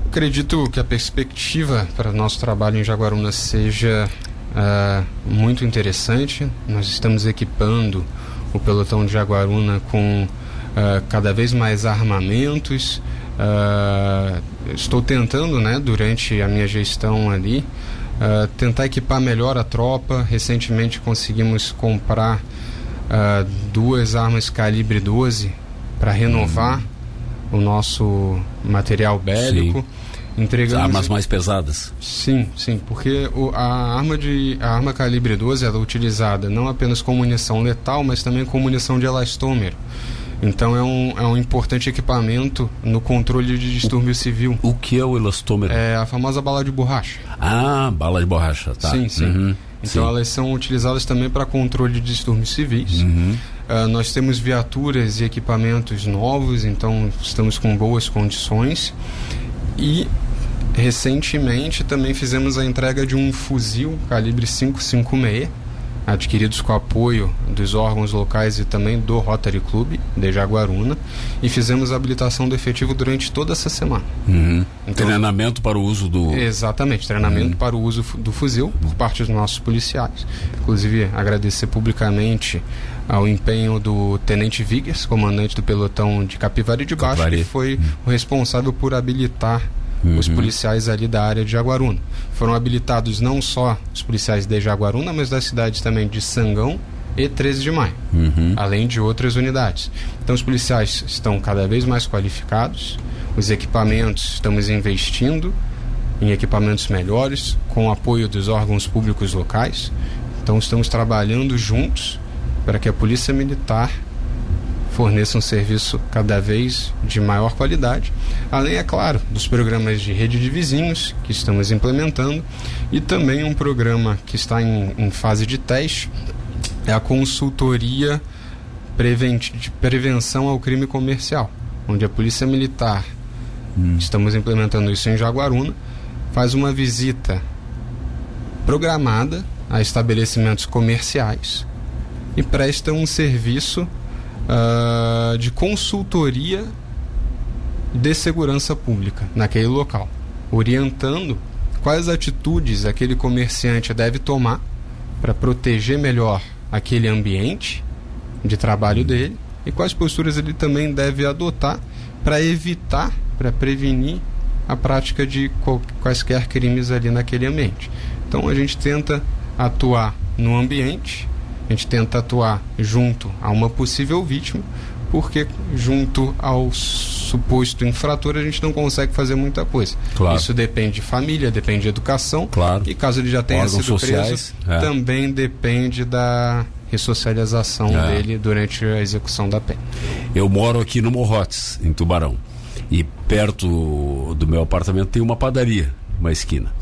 Acredito que a perspectiva para nosso trabalho em Jaguaruna seja uh, muito interessante. Nós estamos equipando o pelotão de Jaguaruna com uh, cada vez mais armamentos. Uh, estou tentando, né, durante a minha gestão ali, uh, tentar equipar melhor a tropa. Recentemente conseguimos comprar duas armas calibre 12 para renovar uhum. o nosso material bélico. Sim. Entregamos armas mais pesadas. Sim, sim, porque o, a arma de a arma calibre 12 ela é utilizada não apenas com munição letal, mas também com munição de elastômero. Então é um, é um importante equipamento no controle de distúrbio o, civil. O que é o elastômero? É a famosa bala de borracha. Ah, bala de borracha, tá. Sim, sim. Uhum. Então sim. elas são utilizadas também para controle de distúrbios civis. Uhum. Uh, nós temos viaturas e equipamentos novos, então estamos com boas condições. E recentemente também fizemos a entrega de um fuzil calibre 556 adquiridos com apoio dos órgãos locais e também do Rotary Club de Jaguaruna e fizemos a habilitação do efetivo durante toda essa semana. Uhum. Então, treinamento para o uso do. Exatamente, treinamento uhum. para o uso do fuzil por parte dos nossos policiais. Inclusive, agradecer publicamente ao empenho do Tenente Vigas, comandante do pelotão de Capivari de Baixo, Capivari. que foi uhum. o responsável por habilitar Uhum. os policiais ali da área de Jaguaruna. Foram habilitados não só os policiais de Jaguaruna, mas das cidades também de Sangão e 13 de Maio, uhum. além de outras unidades. Então os policiais estão cada vez mais qualificados, os equipamentos estamos investindo em equipamentos melhores, com o apoio dos órgãos públicos locais. Então estamos trabalhando juntos para que a Polícia Militar forneça um serviço cada vez de maior qualidade, além, é claro, dos programas de rede de vizinhos que estamos implementando e também um programa que está em, em fase de teste, é a consultoria de prevenção ao crime comercial, onde a Polícia Militar, hum. estamos implementando isso em Jaguaruna, faz uma visita programada a estabelecimentos comerciais e presta um serviço uh, de consultoria de segurança pública naquele local, orientando quais atitudes aquele comerciante deve tomar para proteger melhor aquele ambiente de trabalho dele e quais posturas ele também deve adotar para evitar, para prevenir a prática de quaisquer crimes ali naquele ambiente. Então a gente tenta atuar no ambiente a gente tenta atuar junto a uma possível vítima, porque junto ao suposto infrator a gente não consegue fazer muita coisa. Claro. Isso depende de família, depende de educação. Claro. E caso ele já tenha Órgãos sido sociais, preso, é. também depende da ressocialização é. dele durante a execução da pena. Eu moro aqui no Morrotes, em Tubarão. E perto do meu apartamento tem uma padaria, uma esquina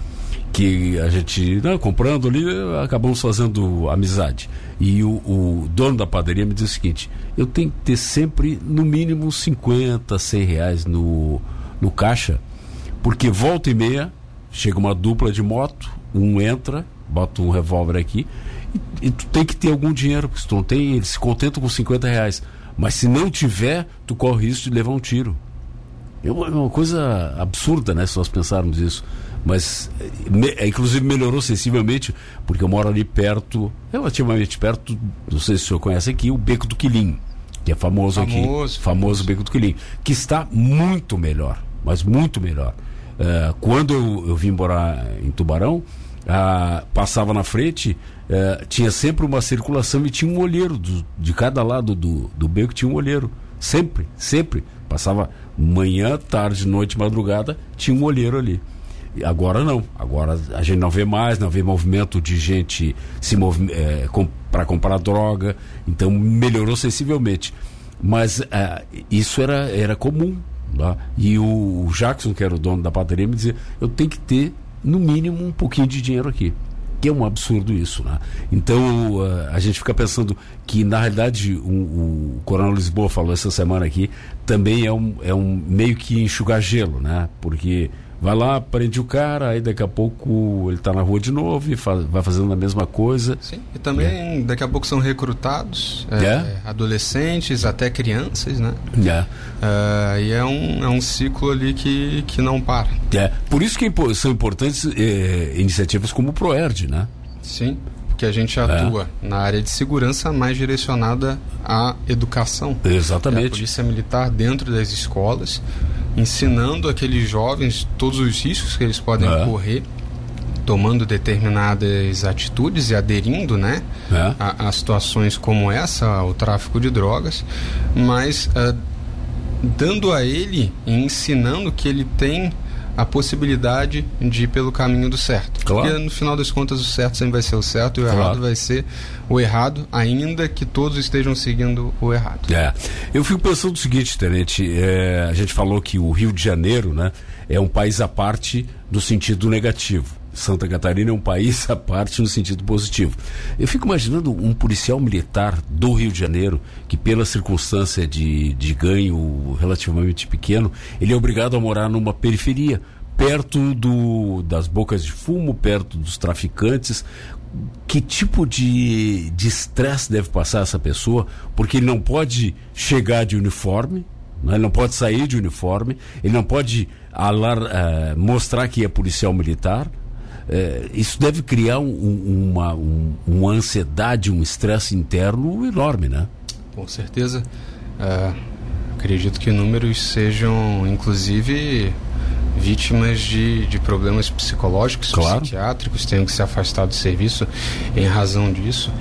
que a gente, né, comprando ali, acabamos fazendo amizade. E o, o, dono da padaria me disse o seguinte: eu tenho que ter sempre no mínimo 50, 100 reais no, no caixa, porque volta e meia chega uma dupla de moto, um entra, bota um revólver aqui, e, e tu tem que ter algum dinheiro, porque se tu não tem, eles se contentam com 50 reais. Mas se não tiver, tu corre o risco de levar um tiro. É uma, é uma coisa absurda, né? Se nós pensarmos isso mas me, é, inclusive melhorou sensivelmente, porque eu moro ali perto, relativamente perto, não sei se o senhor conhece aqui, o Beco do Quilim, que é famoso, famoso aqui, famoso Beco do Quilim, que está muito melhor, mas muito melhor. Uh, quando eu, eu vim morar em Tubarão, passava na frente, uh, tinha sempre uma circulação e tinha um olheiro, do, de cada lado do, do beco tinha um olheiro, sempre, sempre. Passava manhã, tarde, noite, madrugada, tinha um olheiro ali. Agora não. Agora a gente não vê mais, não vê movimento de gente se é, com, para comprar droga. Então melhorou sensivelmente. Mas é, isso era, era comum. Tá? E o, o, Jackson, que era o dono da padaria, me dizia: eu tenho que ter, no mínimo, um pouquinho de dinheiro aqui. Que é um absurdo isso, né? Então uh, a gente fica pensando que, na realidade, um, o Coronel Lisboa falou essa semana aqui, também é um, é um meio que enxugar gelo, né? Porque vai lá, prende o cara, aí daqui a pouco ele está na rua de novo e faz, vai fazendo a mesma coisa. Sim, e também é. daqui a pouco são recrutados é, é. adolescentes, até crianças, né? É. Uh, e é um, é um ciclo ali que, que não para. É. Por isso que são importantes é, iniciativas como o ProERD, né? Sim, porque a gente atua é. na área de segurança mais direcionada à educação. Exatamente. a polícia militar dentro das escolas ensinando aqueles jovens todos os riscos que eles podem é. correr, tomando determinadas atitudes e aderindo, né, é. a, a, situações como essa, ao tráfico de drogas, mas uh, dando a ele e ensinando que ele tem a possibilidade de ir pelo caminho do certo. Claro. Porque no final das contas o certo sempre vai ser o certo e o claro. errado vai ser o errado, ainda que todos estejam seguindo o errado. É. Eu fico pensando o seguinte, Tenente, é, a gente falou que o Rio de Janeiro, né, é um país à parte do sentido negativo Santa Catarina é um país à parte no sentido positivo. Eu fico imaginando um policial militar do Rio de Janeiro, que pela circunstância de, de ganho relativamente pequeno, ele é obrigado a morar numa periferia, perto do, das bocas de fumo, perto dos traficantes. Que tipo de estresse deve passar essa pessoa? Porque ele não pode chegar de uniforme, né? ele não pode sair de uniforme, ele não pode alar, uh, mostrar que é policial militar. Uh, isso deve criar um, uma, um, uma ansiedade, um estresse interno enorme, né? Com certeza. Uh, acredito que números sejam, inclusive, vítimas de, de problemas psicológicos, claro. psiquiátricos, tenham que se afastar do serviço em razão disso.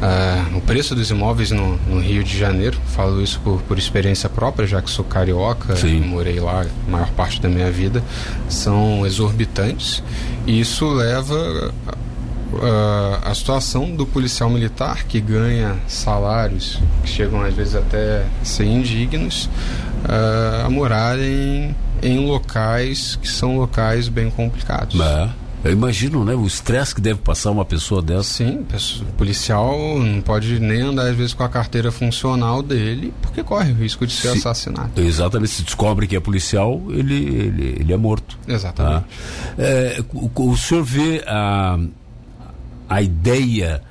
Uh, o preço dos imóveis no, no, Rio de Janeiro, falo isso por, por experiência própria, já que sou carioca, morei lá a maior parte da minha vida, são exorbitantes e isso leva Uh, a situação do policial militar que ganha salários que chegam às vezes até a ser indignos uh, a morar em em locais que são locais bem complicados. É. Eu imagino, né? O estresse que deve passar uma pessoa dessa. Sim, o policial não pode nem andar às vezes com a carteira funcional dele, porque corre o risco de ser se, assassinado. Exatamente, se descobre que é policial, ele, ele, ele é morto. Exatamente. Tá? É, o, o senhor vê a, a ideia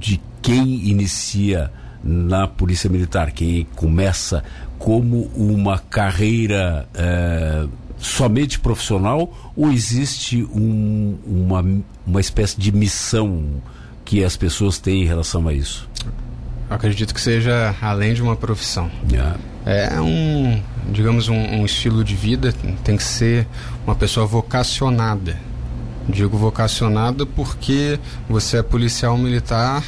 de quem inicia na Polícia Militar, quem começa como uma carreira é, somente profissional ou existe um, uma, uma espécie de missão que as pessoas têm em relação a isso? acredito que seja além de uma profissão. Yeah. É um, digamos, um, um, estilo de vida, tem que ser uma pessoa vocacionada. Digo vocacionada porque você é policial militar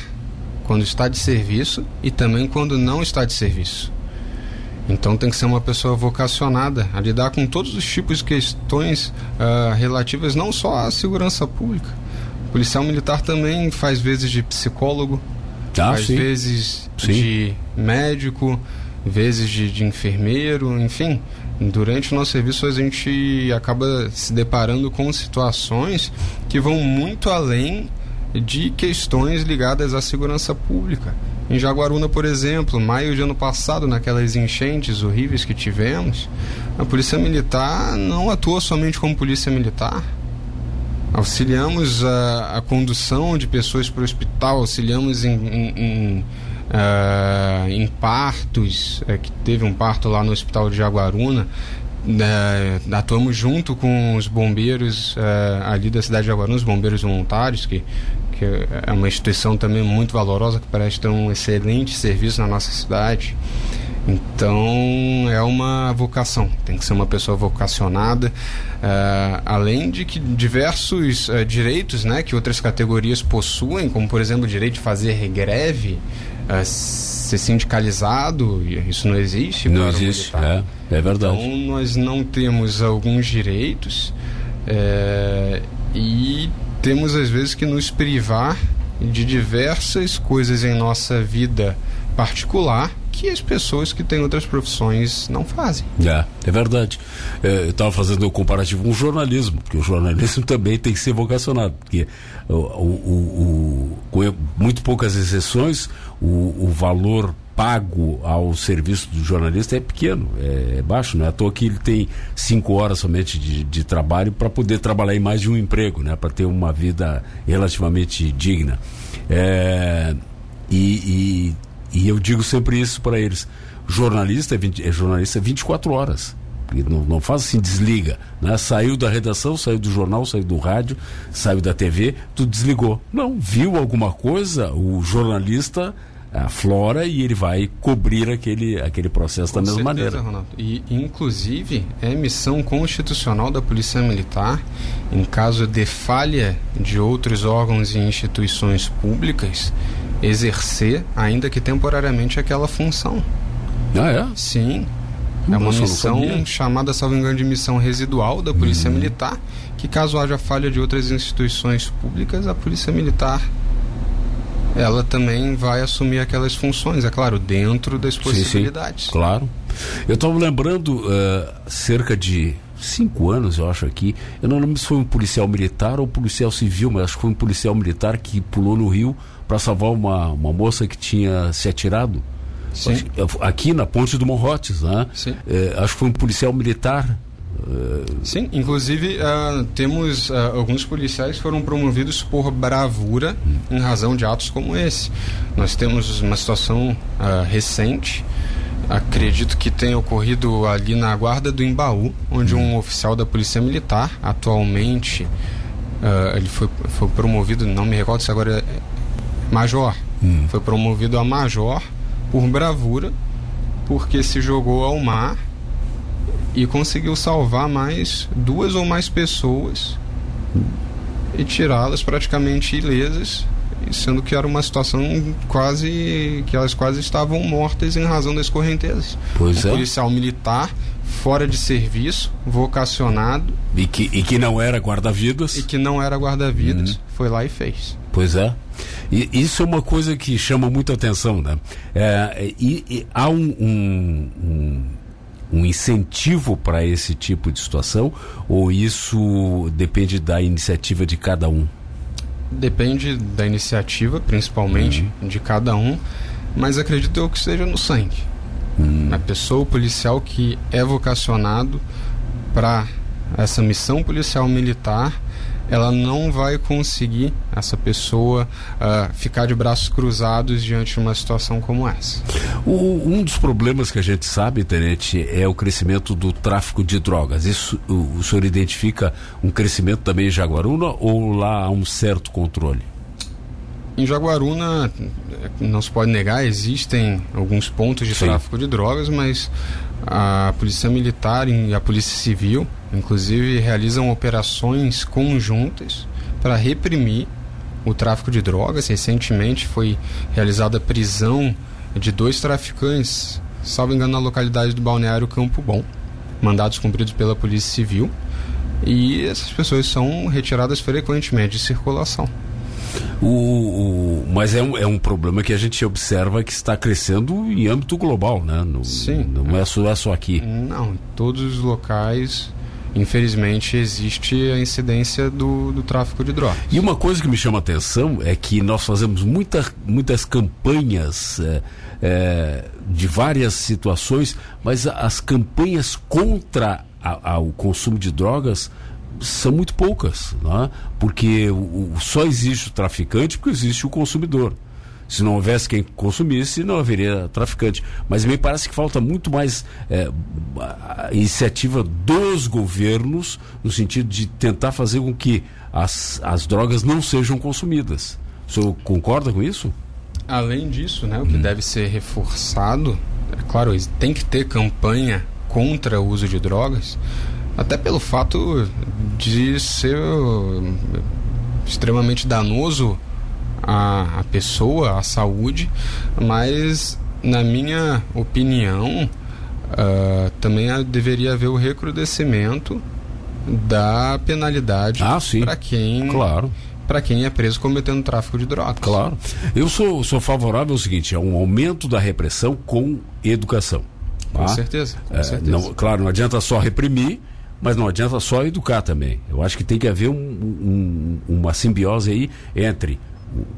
quando está de serviço e também quando não está de serviço. Então tem que ser uma pessoa vocacionada a lidar com todos os tipos de questões uh, relativas não só à segurança pública. O policial militar também faz vezes de psicólogo, ah, faz sim. vezes sim. de médico, vezes de, de enfermeiro, enfim. Durante o nosso serviço a gente acaba se deparando com situações que vão muito além de questões ligadas à segurança pública. Em Jaguaruna, por exemplo, maio de ano passado, naquelas enchentes horríveis que tivemos, a Polícia Militar não atuou somente como Polícia Militar. Auxiliamos a, a condução de pessoas para o hospital, auxiliamos em, em, em, uh, em partos, é, que teve um parto lá no Hospital de Jaguaruna, né, atuamos junto com os bombeiros uh, ali da cidade de Jaguaruna, os bombeiros voluntários, que que é uma instituição também muito valorosa, que presta um excelente serviço na nossa cidade. Então é uma vocação, tem que ser uma pessoa vocacionada, uh, além de que diversos uh, direitos né, que outras categorias possuem, como por exemplo o direito de fazer greve, uh, ser sindicalizado, isso não existe. Não existe, é, é verdade. Então nós não temos alguns direitos e temos às vezes que nos privar de diversas coisas em nossa vida particular que as pessoas que têm outras profissões não fazem. É, é verdade. É, eu estava fazendo o um comparativo com o jornalismo, porque o jornalismo também tem que ser vocacionado, porque o, o, o, com muito poucas exceções, o, valor pago ao serviço do jornalista é pequeno, é, é baixo, é à toa que ele tem cinco horas somente de, de trabalho para poder trabalhar em mais de um emprego, né, para ter uma vida relativamente digna. É, e, e, e, eu digo sempre isso para eles: jornalista é, 20, é jornalista 24 horas. Não, não faz assim, desliga. Né? Saiu da redação, saiu do jornal, saiu do rádio, saiu da TV, tu desligou. Não, viu alguma coisa, o jornalista a flora e ele vai cobrir aquele, aquele processo Com da mesma certeza, maneira. Ronaldo. E, inclusive, é missão constitucional da Polícia Militar, em caso de falha de outros órgãos e instituições públicas, exercer, ainda que temporariamente, aquela função. Ah, é? Sim. É uma Nossa, missão chamada, salvo engano, de missão residual da Polícia uhum. Militar, que caso haja falha de outras instituições públicas, a Polícia Militar ela também vai assumir aquelas funções, é claro, dentro das possibilidades. Sim, sim, claro. Eu estava lembrando uh, cerca de cinco anos, eu acho, aqui. Eu não lembro se foi um policial militar ou policial civil, mas acho que foi um policial militar que pulou no rio para salvar uma, uma moça que tinha se atirado. Sim. Aqui na ponte do Morrotes, né? Sim. É, acho que foi um policial militar Sim, inclusive uh, temos uh, alguns policiais que foram promovidos por bravura em razão de atos como esse. Nós temos uma situação uh, recente, acredito que tenha ocorrido ali na guarda do Embaú, onde um oficial da Polícia Militar, atualmente, ele foi, foi promovido, não me recordo se agora é major, hum. foi promovido a major por bravura, porque se jogou ao mar e conseguiu salvar mais duas ou mais pessoas e tirá-las praticamente ilesas, sendo que era uma situação quase que elas quase estavam mortas em razão das correntezas. Pois um é. policial militar fora de serviço, vocacionado e que, e que não era guarda-vidas e que não era guarda-vidas, uhum. foi lá e fez. Pois é. E isso é uma coisa que chama muita atenção, né? É, e, e há um, um, um um incentivo para esse tipo de situação ou isso depende da iniciativa de cada um? Depende da iniciativa, principalmente, uhum. de cada um, mas acredito eu que esteja no sangue. Uhum. A pessoa, o policial que é vocacionado para essa missão policial militar, ela não vai conseguir, essa pessoa, uh, ficar de braços cruzados diante de uma situação como essa. O, um dos problemas que a gente sabe, Tenente, é o crescimento do tráfico de drogas. Isso o, o senhor identifica um crescimento também em Jaguaruna ou lá há um certo controle? Em Jaguaruna, não se pode negar, existem alguns pontos de Sim. tráfico de drogas, mas a Polícia Militar e a Polícia Civil, inclusive, realizam operações conjuntas para reprimir o tráfico de drogas. Recentemente foi realizada a prisão de dois traficantes, salvo engano, na localidade do Balneário Campo Bom, mandados cumpridos pela Polícia Civil. E essas pessoas são retiradas frequentemente de circulação. O, o, mas é um, é um problema que a gente observa que está crescendo em âmbito global, né? No, Sim. Não é só, é só aqui. Não, em todos os locais infelizmente existe a incidência do, do tráfico de drogas. E uma coisa que me chama a atenção é que nós fazemos muita, muitas campanhas é, é, de várias situações, mas as campanhas contra a, a, o consumo de drogas são muito poucas, é? porque o, só existe o traficante porque existe o consumidor. Se não houvesse quem consumisse, não haveria traficante. Mas me parece que falta muito mais é, iniciativa dos governos no sentido de tentar fazer com que as, as drogas não sejam consumidas. O senhor concorda com isso? Além disso, né, o que hum. deve ser reforçado, é claro, tem que ter campanha contra o uso de drogas, até pelo fato de ser extremamente danoso à, à pessoa, à saúde, mas na minha opinião uh, também deveria haver o recrudescimento da penalidade ah, para quem claro para quem é preso cometendo tráfico de drogas. Claro. Eu sou, sou favorável ao seguinte, a um aumento da repressão com educação. Com tá? certeza, com é, certeza. Não, claro, não adianta só reprimir, mas não adianta só educar também. Eu acho que tem que haver um, um, uma simbiose aí entre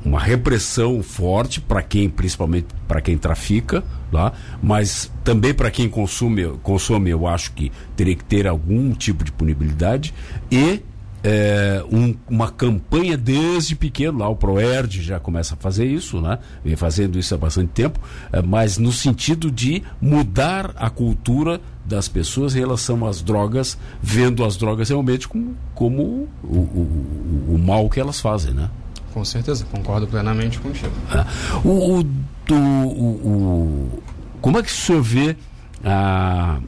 uma repressão forte para quem, principalmente para quem trafica, lá, mas também para quem consome, consome, eu acho que teria que ter algum tipo de punibilidade e é, um, uma campanha desde pequeno, lá o Proerd já começa a fazer isso, né? Vem fazendo isso há bastante tempo, é, mas no sentido de mudar a cultura das pessoas em relação às drogas, vendo as drogas realmente como, como o, o, o, o mal que elas fazem, né? Com certeza, concordo plenamente contigo. É. O, o, o, como é que o senhor vê a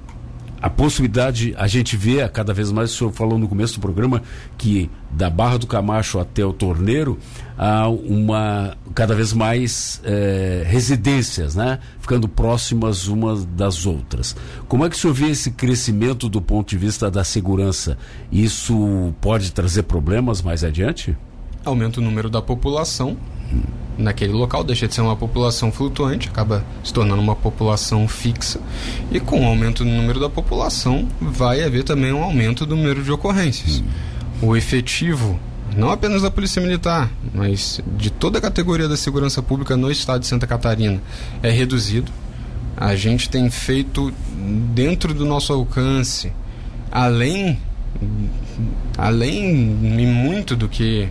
a possibilidade, a gente vê cada vez mais, o senhor falou no começo do programa, que da Barra do Camacho até o Torneiro, há uma, cada vez mais é, residências, né? Ficando próximas umas das outras. Como é que o senhor vê esse crescimento do ponto de vista da segurança? Isso pode trazer problemas mais adiante? Aumenta o número da população, naquele local, deixa de ser uma população flutuante, acaba se tornando uma população fixa. E com o aumento do número da população, vai haver também um aumento do número de ocorrências. O efetivo, não apenas da Polícia Militar, mas de toda a categoria da segurança pública no estado de Santa Catarina, é reduzido. A gente tem feito dentro do nosso alcance, além, além e muito do que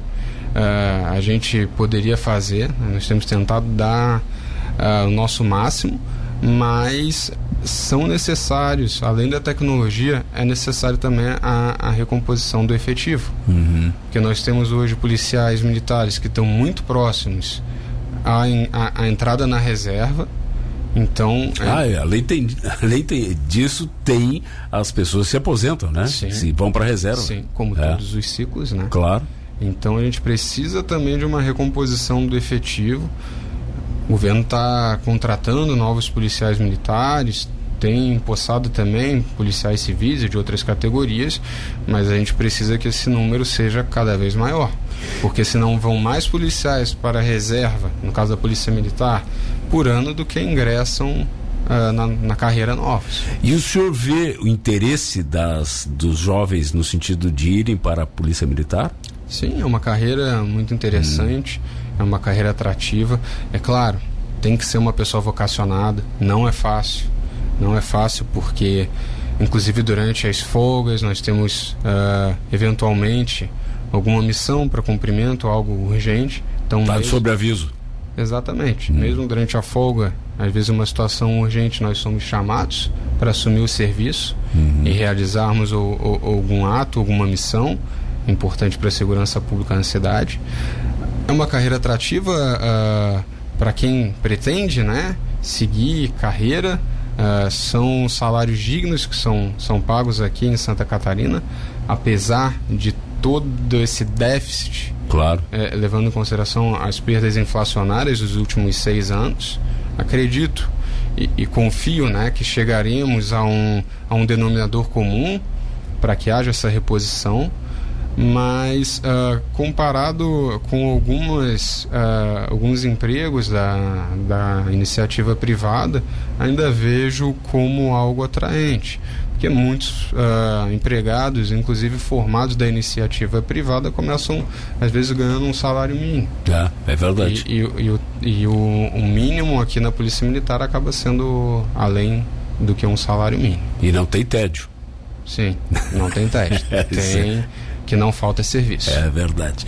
uh, a gente poderia fazer. Nós temos tentado dar uh, o nosso máximo, mas são necessários, além da tecnologia, é necessário também a, a recomposição do efetivo. Uhum. Porque nós temos hoje policiais militares que estão muito próximos à, à, à entrada na reserva. Então. É... Ah, é, além, tem, além tem, disso, tem as pessoas que se aposentam, né? Sim. Se vão para a reserva. Sim, como é. todos os ciclos, né? Claro. Então a gente precisa também de uma recomposição do efetivo. O governo está contratando novos policiais militares, tem empossado também policiais civis e de outras categorias, mas a gente precisa que esse número seja cada vez maior, porque senão vão mais policiais para a reserva, no caso da Polícia Militar, por ano do que ingressam uh, na, na, carreira novos. E o senhor vê o interesse das, dos jovens no sentido de irem para a Polícia Militar? Sim, é uma carreira muito interessante, hum. é uma carreira atrativa. É claro, tem que ser uma pessoa vocacionada, não é fácil. Não é fácil porque, inclusive durante as folgas, nós temos uh, eventualmente alguma missão para cumprimento, algo urgente. Então, tá mesmo... sobre aviso. Exatamente. Hum. Mesmo durante a folga, às vezes uma situação urgente, nós somos chamados para assumir o serviço uhum. e realizarmos o, o, algum ato, alguma missão importante para a segurança pública na cidade. É uma carreira atrativa uh, para quem pretende né, seguir carreira. Uh, são salários dignos que são, são pagos aqui em Santa Catarina, apesar de todo esse déficit, claro. É, levando em consideração as perdas inflacionárias dos últimos seis anos. Acredito e, e confio né, que chegaremos a um, a um denominador comum para que haja essa reposição mas uh, comparado com algumas, uh, alguns empregos da, da iniciativa privada, ainda vejo como algo atraente. Porque muitos uh, empregados, inclusive formados da iniciativa privada, começam, às vezes, ganhando um salário mínimo. É, é verdade. E, e, e, o, e o, o mínimo aqui na Polícia Militar acaba sendo além do que um salário mínimo. E não tem tédio. Sim, não tem teste. É, tem que não falta serviço. É verdade.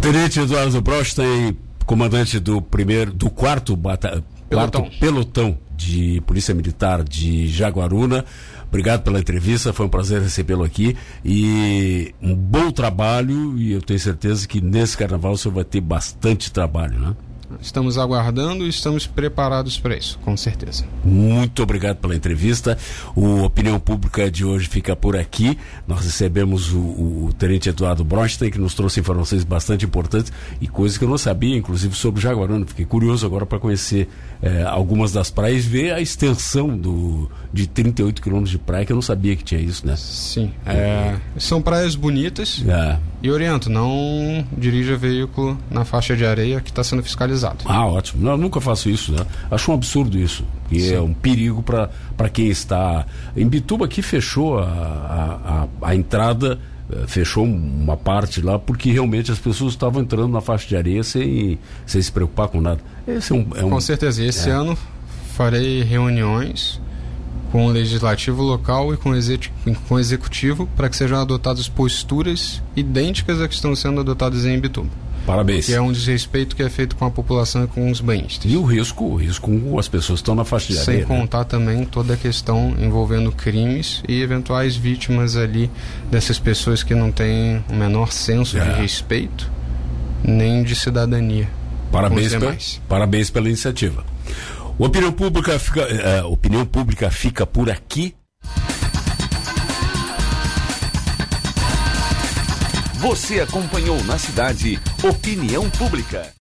Tenente Eduardo Brostein, comandante do primeiro, do quarto, bata, pelotão. quarto pelotão de Polícia Militar de Jaguaruna. Obrigado pela entrevista, foi um prazer recebê-lo aqui e um bom trabalho e eu tenho certeza que nesse carnaval o senhor vai ter bastante trabalho, né? Estamos aguardando e estamos preparados para isso, com certeza. Muito obrigado pela entrevista. O Opinião Pública de hoje fica por aqui. Nós recebemos o, o, Tenente Eduardo Bronstein, que nos trouxe informações bastante importantes e coisas que eu não sabia, inclusive sobre Jaguaruna. Fiquei curioso agora para conhecer eh, algumas das praias e ver a extensão do, de 38 quilômetros de praia, que eu não sabia que tinha isso, né? Sim. É, são praias bonitas. É. E oriento, não dirija veículo na faixa de areia que está sendo Ah, ótimo. Não, eu nunca faço isso, né? Acho um absurdo isso. E é um perigo para quem está. Em Bituba aqui fechou a, a, a, entrada eh, fechou uma parte lá porque realmente as pessoas estavam entrando na faixa de areia sem, sem se preocupar com nada. Esse é um, é um com certeza. Esse é. ano farei reuniões com o legislativo local e com o, executivo para que sejam adotadas posturas idênticas a que estão sendo adotadas em Ibituba. Parabéns. Que é um desrespeito que é feito com a população e com os banhistas. E o risco, o risco com as pessoas que estão na faixa de areia. Sem né? contar né? também toda a questão envolvendo crimes e eventuais vítimas ali dessas pessoas que não têm o menor senso é. de respeito nem de cidadania. Parabéns, pela, parabéns pela iniciativa. Opinião pública fica, uh, opinião pública fica por aqui. Você acompanhou na cidade Opinião Pública.